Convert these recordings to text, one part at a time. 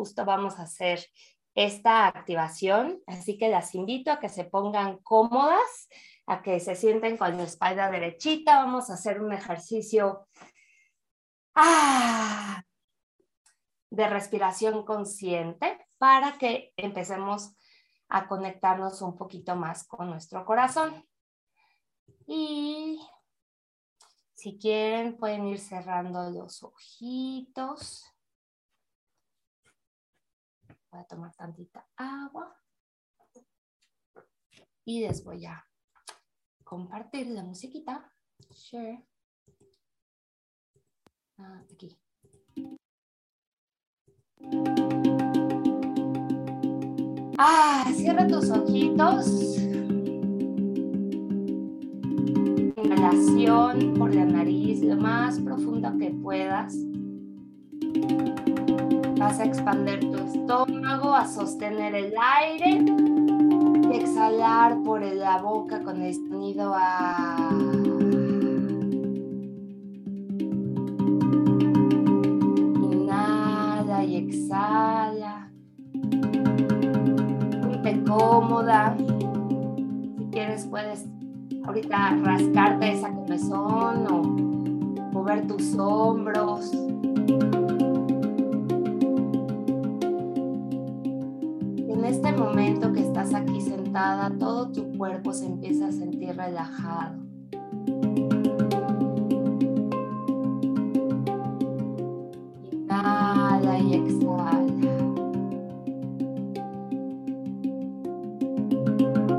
justo vamos a hacer esta activación, así que las invito a que se pongan cómodas, a que se sienten con la espalda derechita. Vamos a hacer un ejercicio ah, de respiración consciente para que empecemos a conectarnos un poquito más con nuestro corazón. Y si quieren, pueden ir cerrando los ojitos. Voy a tomar tantita agua. Y les voy a compartir la musiquita. Share. Ah, aquí. Ah, cierra tus ojitos. Inhalación por la nariz lo más profundo que puedas. Vas a expandir tu estómago, a sostener el aire y exhalar por la boca con el sonido a... Inhala y exhala. Ponte cómoda. Si quieres puedes ahorita rascarte esa comezón o mover tus hombros. Todo tu cuerpo se empieza a sentir relajado. Inhala y exhala.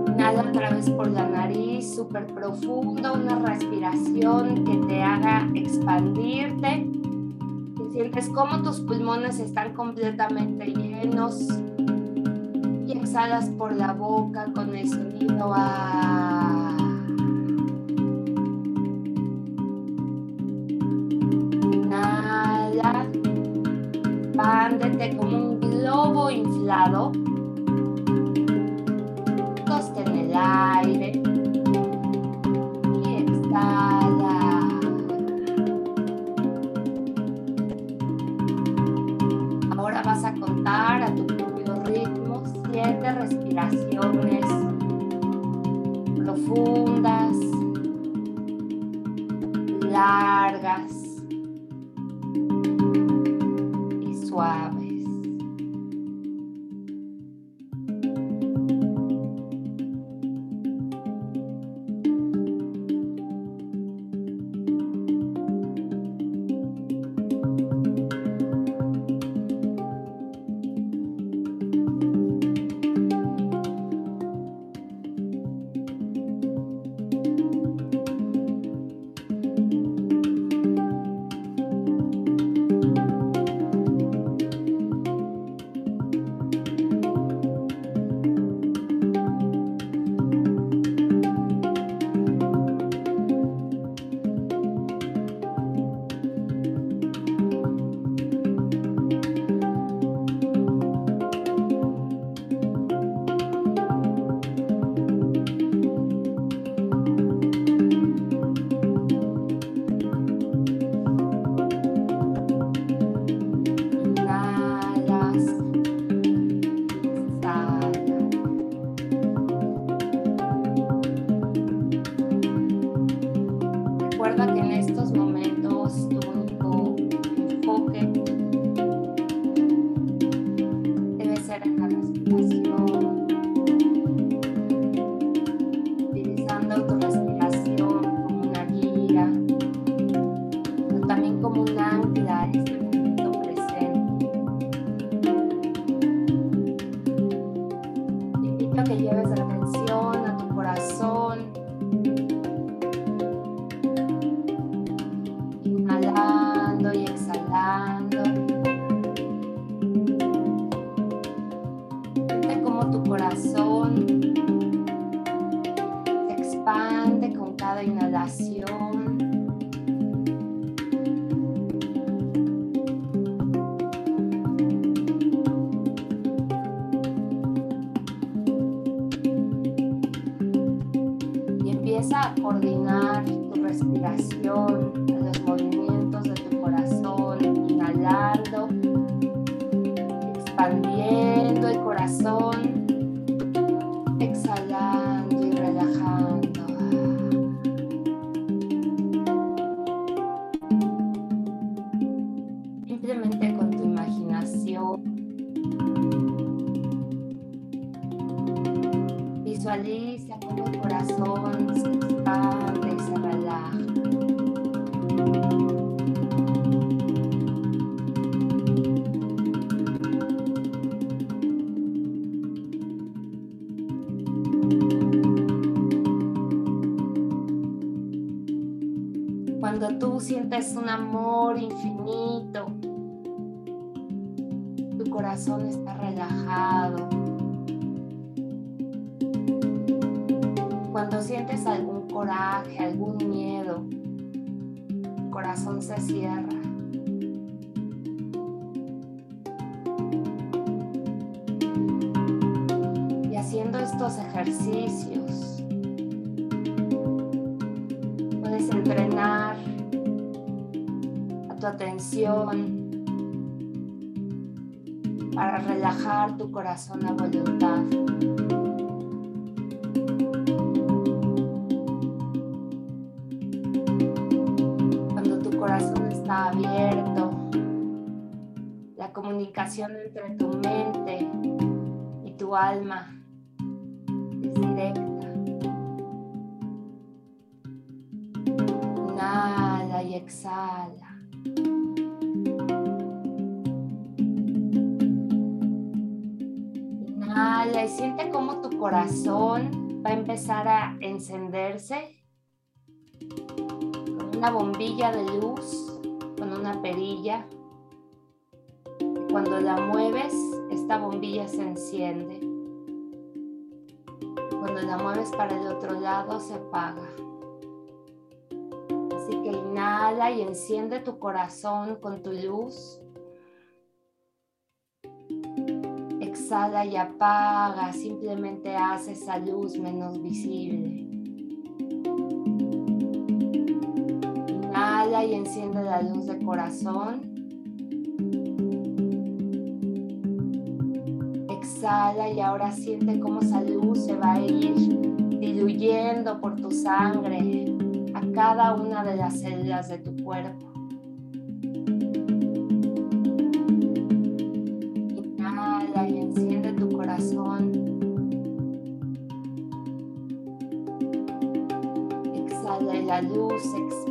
Inhala otra vez por la nariz, súper profunda, una respiración que te haga expandirte. Sientes como tus pulmones están completamente llenos exhalas por la boca con el sonido a... y sientes un amor infinito, tu corazón está relajado. Cuando sientes algún coraje, algún miedo, tu corazón se cierra. Y haciendo estos ejercicios, para relajar tu corazón a voluntad. Cuando tu corazón está abierto, la comunicación entre tu mente y tu alma es directa. Inhala y exhala. Siente cómo tu corazón va a empezar a encenderse con una bombilla de luz, con una perilla. Cuando la mueves, esta bombilla se enciende. Cuando la mueves para el otro lado, se apaga. Así que inhala y enciende tu corazón con tu luz. Exhala y apaga, simplemente hace esa luz menos visible. Inhala y enciende la luz de corazón. Exhala y ahora siente cómo esa luz se va a ir diluyendo por tu sangre a cada una de las células de tu cuerpo.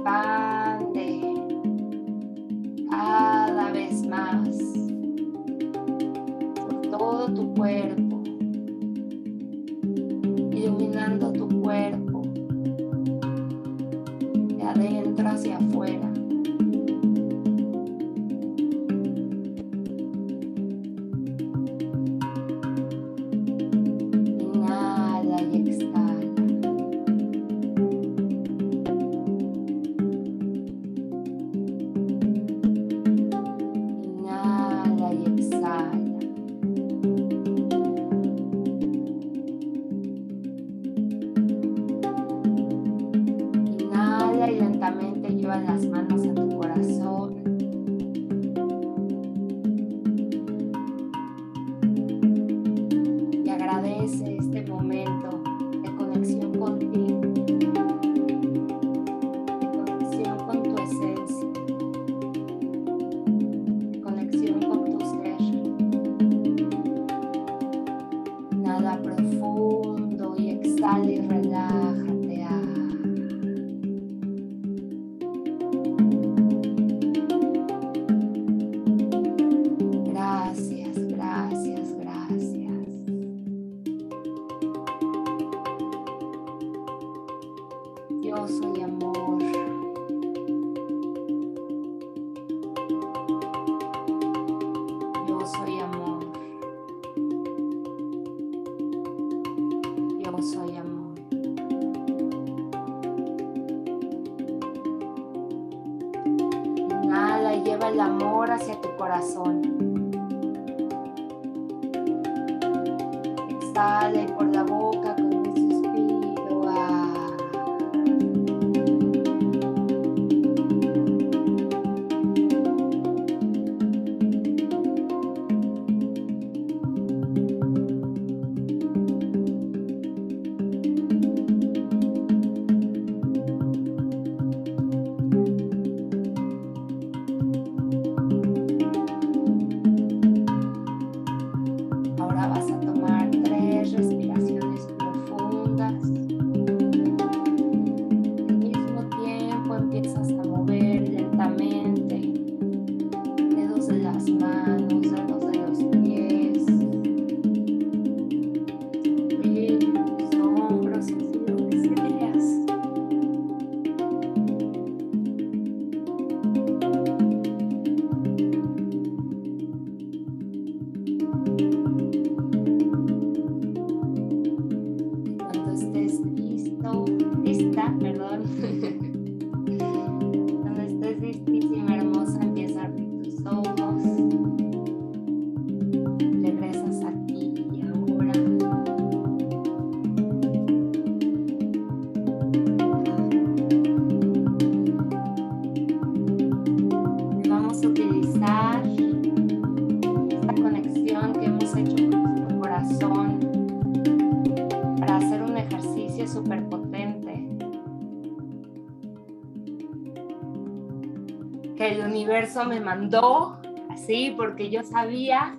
Luz mandó así porque yo sabía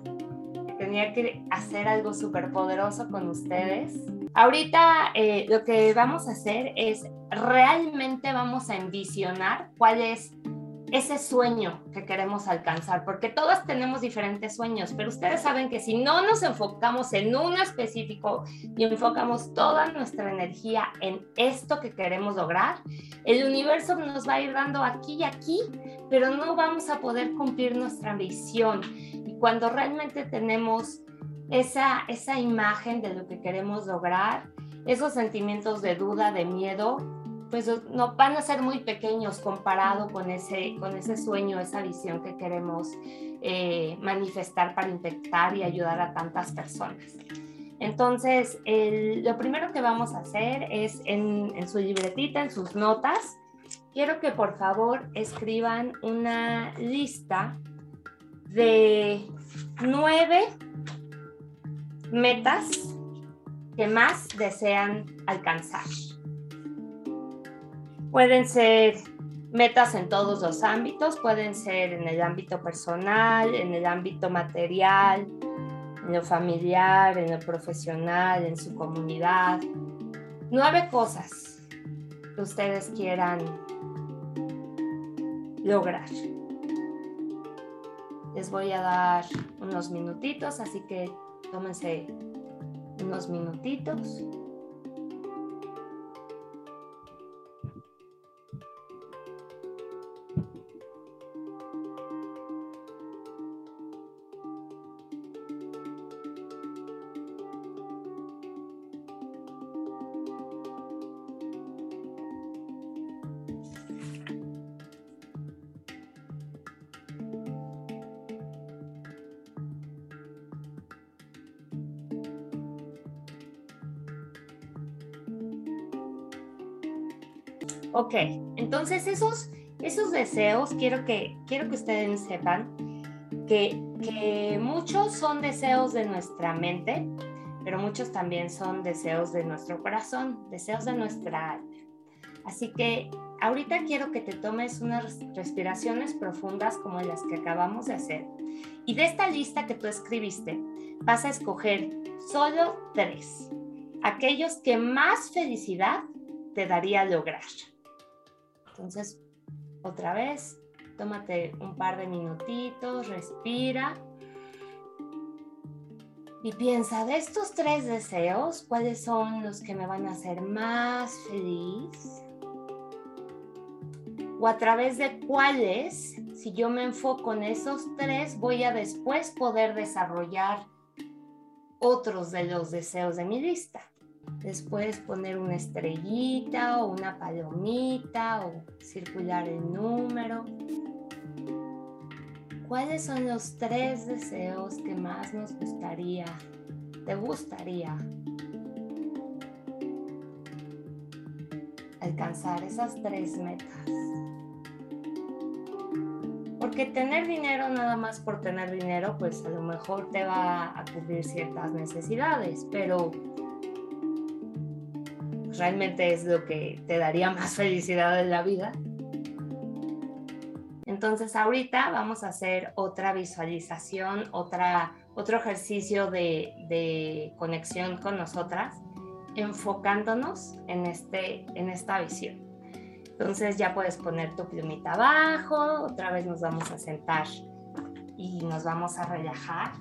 que tenía que hacer algo súper poderoso con ustedes. Ahorita eh, lo que vamos a hacer es realmente vamos a envisionar cuál es ese sueño que queremos alcanzar, porque todas tenemos diferentes sueños, pero ustedes saben que si no nos enfocamos en uno específico y enfocamos toda nuestra energía en esto que queremos lograr, el universo nos va a ir dando aquí y aquí, pero no vamos a poder cumplir nuestra visión. Y cuando realmente tenemos esa, esa imagen de lo que queremos lograr, esos sentimientos de duda, de miedo, pues no van a ser muy pequeños comparado con ese, con ese sueño, esa visión que queremos eh, manifestar para impactar y ayudar a tantas personas. Entonces, lo primero que vamos a hacer es en, en su libretita, en sus notas, quiero que por favor escriban una lista de nueve metas que más desean alcanzar. Pueden ser metas en todos los ámbitos, pueden ser en el ámbito personal, en el ámbito material, en lo familiar, en lo profesional, en su comunidad. Nueve cosas que ustedes quieran lograr. Les voy a dar unos minutitos, así que tómense unos minutitos. Ok, entonces esos, esos deseos quiero que, quiero que ustedes sepan que, que muchos son deseos de nuestra mente, pero muchos también son deseos de nuestro corazón, deseos de nuestra alma. Así que ahorita quiero que te tomes unas respiraciones profundas como las que acabamos de hacer. Y de esta lista que tú escribiste, vas a escoger solo tres, aquellos que más felicidad te daría lograr. Entonces, otra vez, tómate un par de minutitos, respira y piensa de estos tres deseos, ¿cuáles son los que me van a hacer más feliz? O a través de cuáles, si yo me enfoco en esos tres, voy a después poder desarrollar otros de los deseos de mi lista. Después poner una estrellita o una palomita o circular el número. ¿Cuáles son los tres deseos que más nos gustaría, te gustaría alcanzar esas tres metas? Porque tener dinero nada más por tener dinero, pues a lo mejor te va a cubrir ciertas necesidades, pero realmente es lo que te daría más felicidad en la vida. Entonces ahorita vamos a hacer otra visualización, otra, otro ejercicio de, de conexión con nosotras, enfocándonos en, este, en esta visión. Entonces ya puedes poner tu plumita abajo, otra vez nos vamos a sentar y nos vamos a relajar.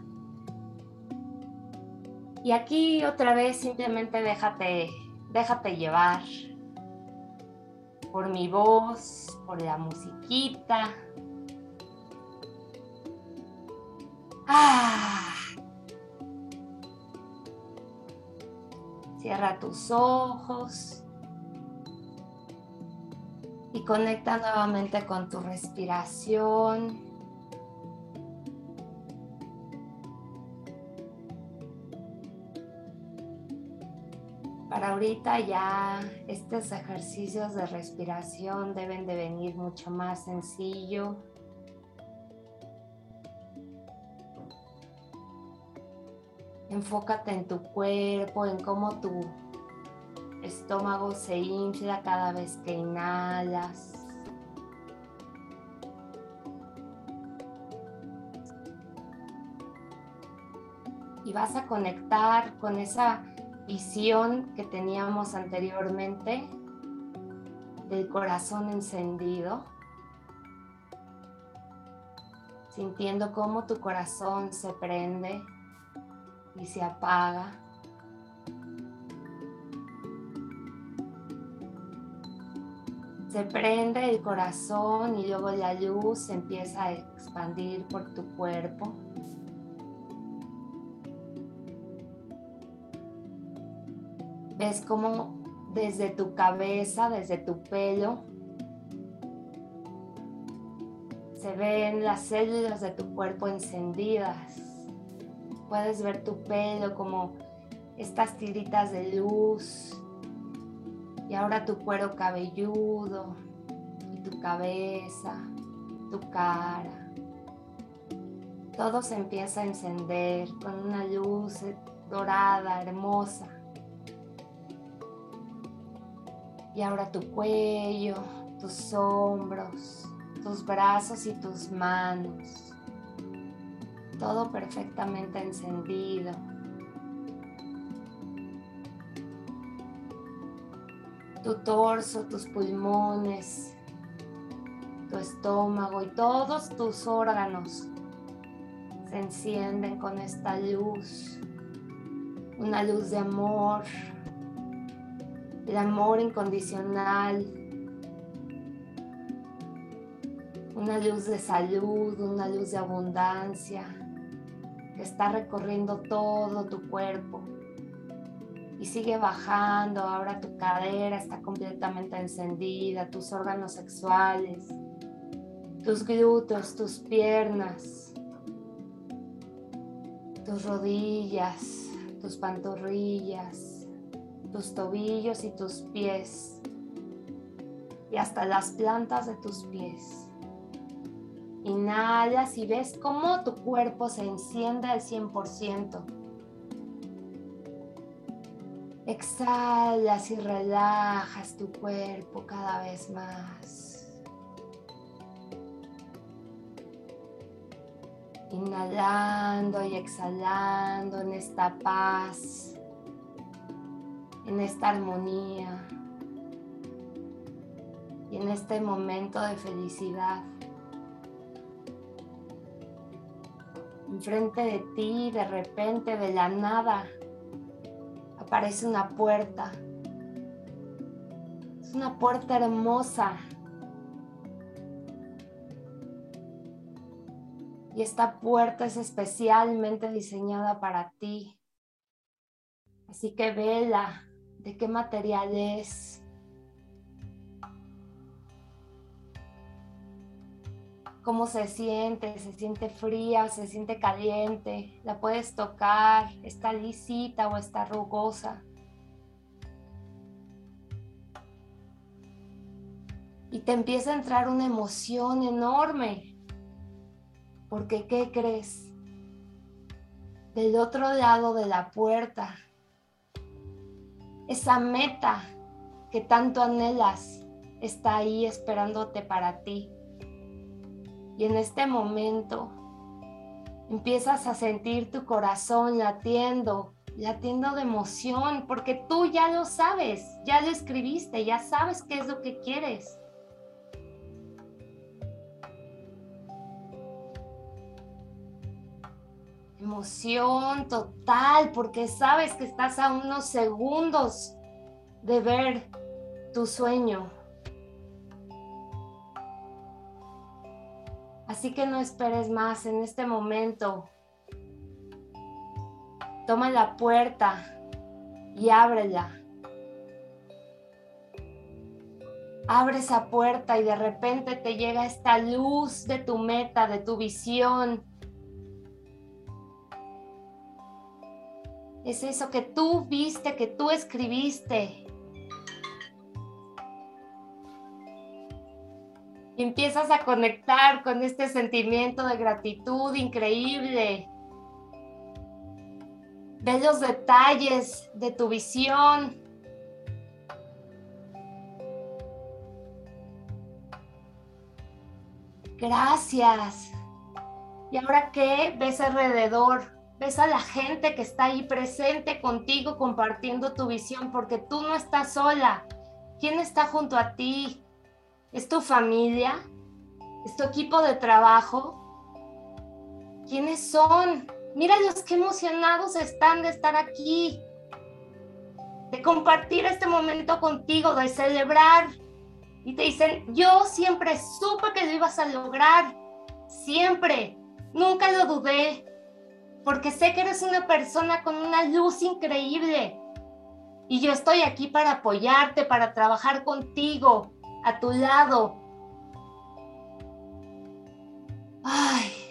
Y aquí otra vez simplemente déjate déjate llevar por mi voz, por la musiquita. Ah. Cierra tus ojos y conecta nuevamente con tu respiración. ahorita ya estos ejercicios de respiración deben de venir mucho más sencillo. Enfócate en tu cuerpo, en cómo tu estómago se infla cada vez que inhalas. Y vas a conectar con esa visión que teníamos anteriormente del corazón encendido, sintiendo cómo tu corazón se prende y se apaga. Se prende el corazón y luego la luz empieza a expandir por tu cuerpo. Ves cómo desde tu cabeza, desde tu pelo, se ven las células de tu cuerpo encendidas. Puedes ver tu pelo como estas tiritas de luz. Y ahora tu cuero cabelludo y tu cabeza, tu cara. Todo se empieza a encender con una luz dorada, hermosa. Y ahora tu cuello, tus hombros, tus brazos y tus manos. Todo perfectamente encendido. Tu torso, tus pulmones, tu estómago y todos tus órganos se encienden con esta luz. Una luz de amor, el amor incondicional, una luz de salud, una luz de abundancia que está recorriendo todo tu cuerpo y sigue bajando. Ahora tu cadera está completamente encendida, tus órganos sexuales, tus glúteos, tus piernas, tus rodillas, tus pantorrillas tus tobillos y tus pies y hasta las plantas de tus pies. Inhalas y ves cómo tu cuerpo se enciende al 100%. Exhalas y relajas tu cuerpo cada vez más. Inhalando y exhalando en esta paz en esta armonía y en este momento de felicidad. Enfrente de ti, de repente, de la nada, aparece una puerta. Es una puerta hermosa. Y esta puerta es especialmente diseñada para ti. Así que vela, de qué material es, cómo se siente, se siente fría, se siente caliente, la puedes tocar, está lisita o está rugosa. Y te empieza a entrar una emoción enorme, porque ¿qué crees? Del otro lado de la puerta esa meta que tanto anhelas está ahí esperándote para ti. Y en este momento empiezas a sentir tu corazón latiendo, latiendo de emoción, porque tú ya lo sabes, ya lo escribiste, ya sabes qué es lo que quieres. Emoción total porque sabes que estás a unos segundos de ver tu sueño. Así que no esperes más en este momento. Toma la puerta y ábrela. Abre esa puerta y de repente te llega esta luz de tu meta, de tu visión, Es eso que tú viste, que tú escribiste. Empiezas a conectar con este sentimiento de gratitud increíble. Ve los detalles de tu visión. Gracias. ¿Y ahora qué ves alrededor? Ves a la gente que está ahí presente contigo compartiendo tu visión, porque tú no estás sola. ¿Quién está junto a ti? ¿Es tu familia? ¿Es tu equipo de trabajo? ¿Quiénes son? Mira los que emocionados están de estar aquí, de compartir este momento contigo, de celebrar. Y te dicen, yo siempre supe que lo ibas a lograr, siempre, nunca lo dudé, porque sé que eres una persona con una luz increíble. Y yo estoy aquí para apoyarte, para trabajar contigo, a tu lado. Ay,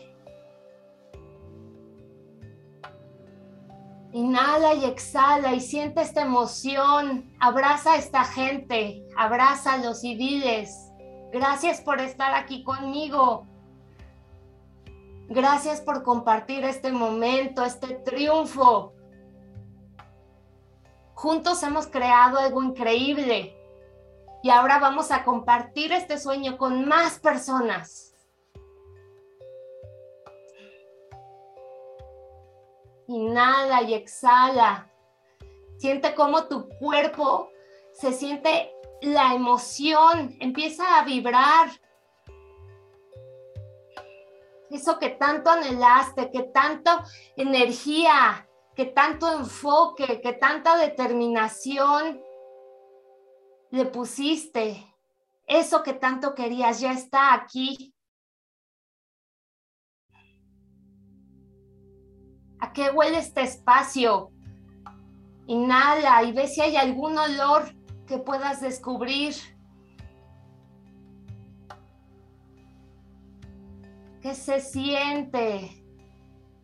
Inhala y exhala y siente esta emoción. Abraza a esta gente, abrázalos y diles, gracias por estar aquí conmigo. Gracias por compartir este momento, este triunfo. Juntos hemos creado algo increíble y ahora vamos a compartir este sueño con más personas. Inhala y exhala. Siente cómo tu cuerpo se siente la emoción, empieza a vibrar. Eso que tanto anhelaste, que tanto energía, que tanto enfoque, que tanta determinación le pusiste. Eso que tanto querías ya está aquí. ¿A qué huele este espacio? Inhala y ve si hay algún olor que puedas descubrir. ¿Qué se siente?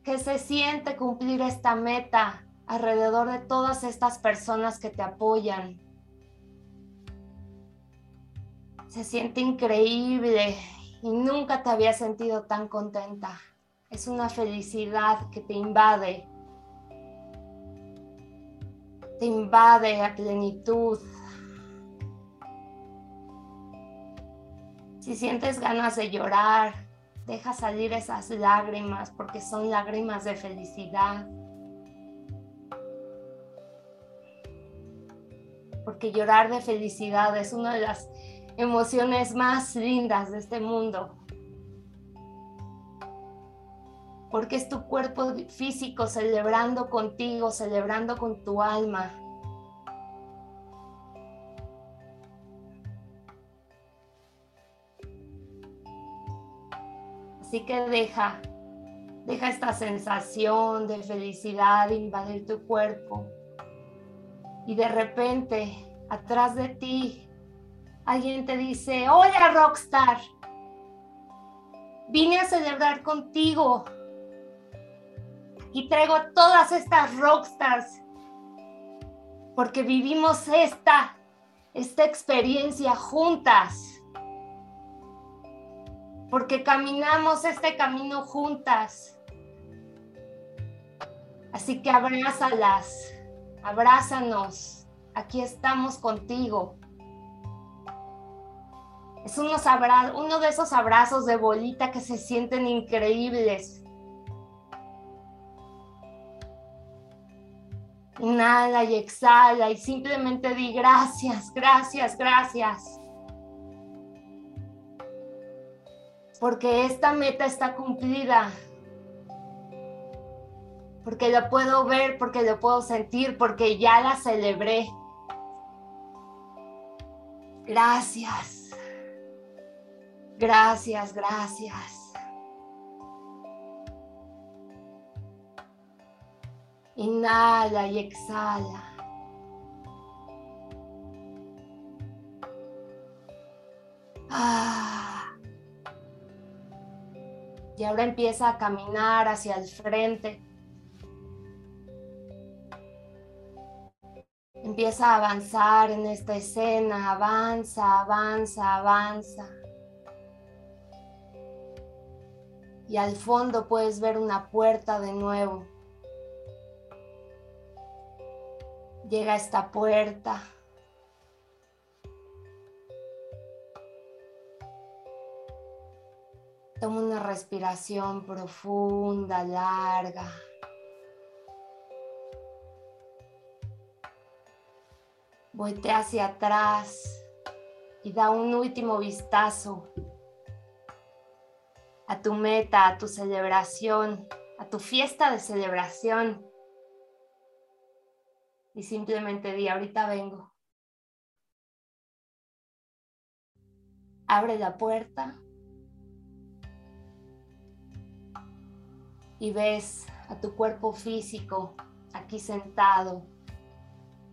¿Qué se siente cumplir esta meta alrededor de todas estas personas que te apoyan? Se siente increíble y nunca te había sentido tan contenta es una felicidad que te invade, te invade a plenitud. Si sientes ganas de llorar, deja salir esas lágrimas porque son lágrimas de felicidad. Porque llorar de felicidad es una de las emociones más lindas de este mundo. porque es tu cuerpo físico celebrando contigo, celebrando con tu alma. Así que deja, deja esta sensación de felicidad invadir tu cuerpo. Y de repente, atrás de ti, alguien te dice, hola Rockstar, vine a celebrar contigo. Y traigo todas estas rockstars. Porque vivimos esta, esta experiencia juntas, porque caminamos este camino juntas. Así que abrázalas, abrázanos, aquí estamos contigo. Es uno de esos abrazos de bolita que se sienten increíbles Inhala y exhala y simplemente di gracias, gracias, gracias. Porque esta meta está cumplida. Porque lo puedo ver, porque lo puedo sentir, porque ya la celebré. Gracias. Gracias, gracias. Inhala y exhala. Ah. Y ahora empieza a caminar hacia el frente. Empieza a avanzar en esta escena, avanza, avanza, avanza. Y al fondo puedes ver una puerta de nuevo. llega a esta puerta. Toma una respiración profunda, larga. Voltea hacia atrás y da un último vistazo a tu meta, a tu celebración, a tu fiesta de celebración. Y simplemente di, ahorita vengo. Abre la puerta y ves a tu cuerpo físico aquí sentado,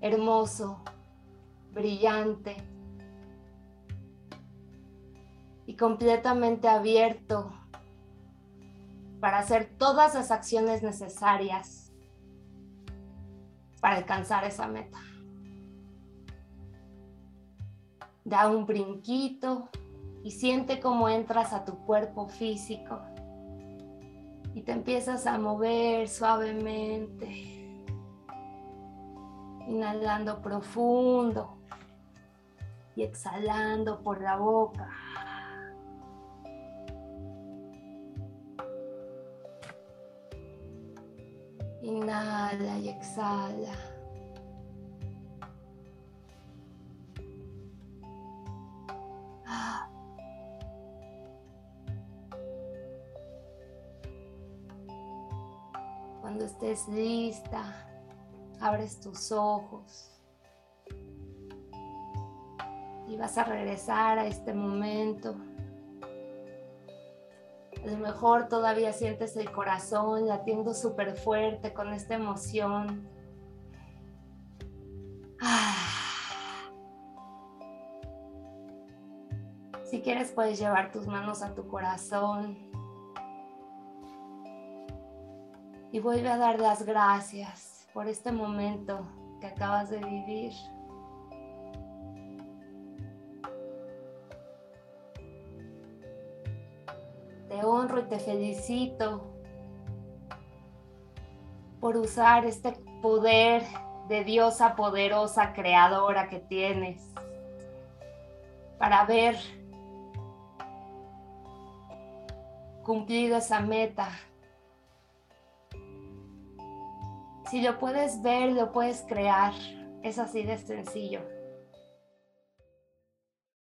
hermoso, brillante y completamente abierto para hacer todas las acciones necesarias para alcanzar esa meta. Da un brinquito y siente cómo entras a tu cuerpo físico y te empiezas a mover suavemente. Inhalando profundo y exhalando por la boca. Inhala y exhala. Estés lista, abres tus ojos y vas a regresar a este momento. A lo mejor todavía sientes el corazón latiendo súper fuerte con esta emoción. Ah. Si quieres puedes llevar tus manos a tu corazón y vuelve a dar las gracias por este momento que acabas de vivir. te honro y te felicito por usar este poder de diosa poderosa creadora que tienes para ver cumplido esa meta. Si lo puedes ver, lo puedes crear. Es así de sencillo.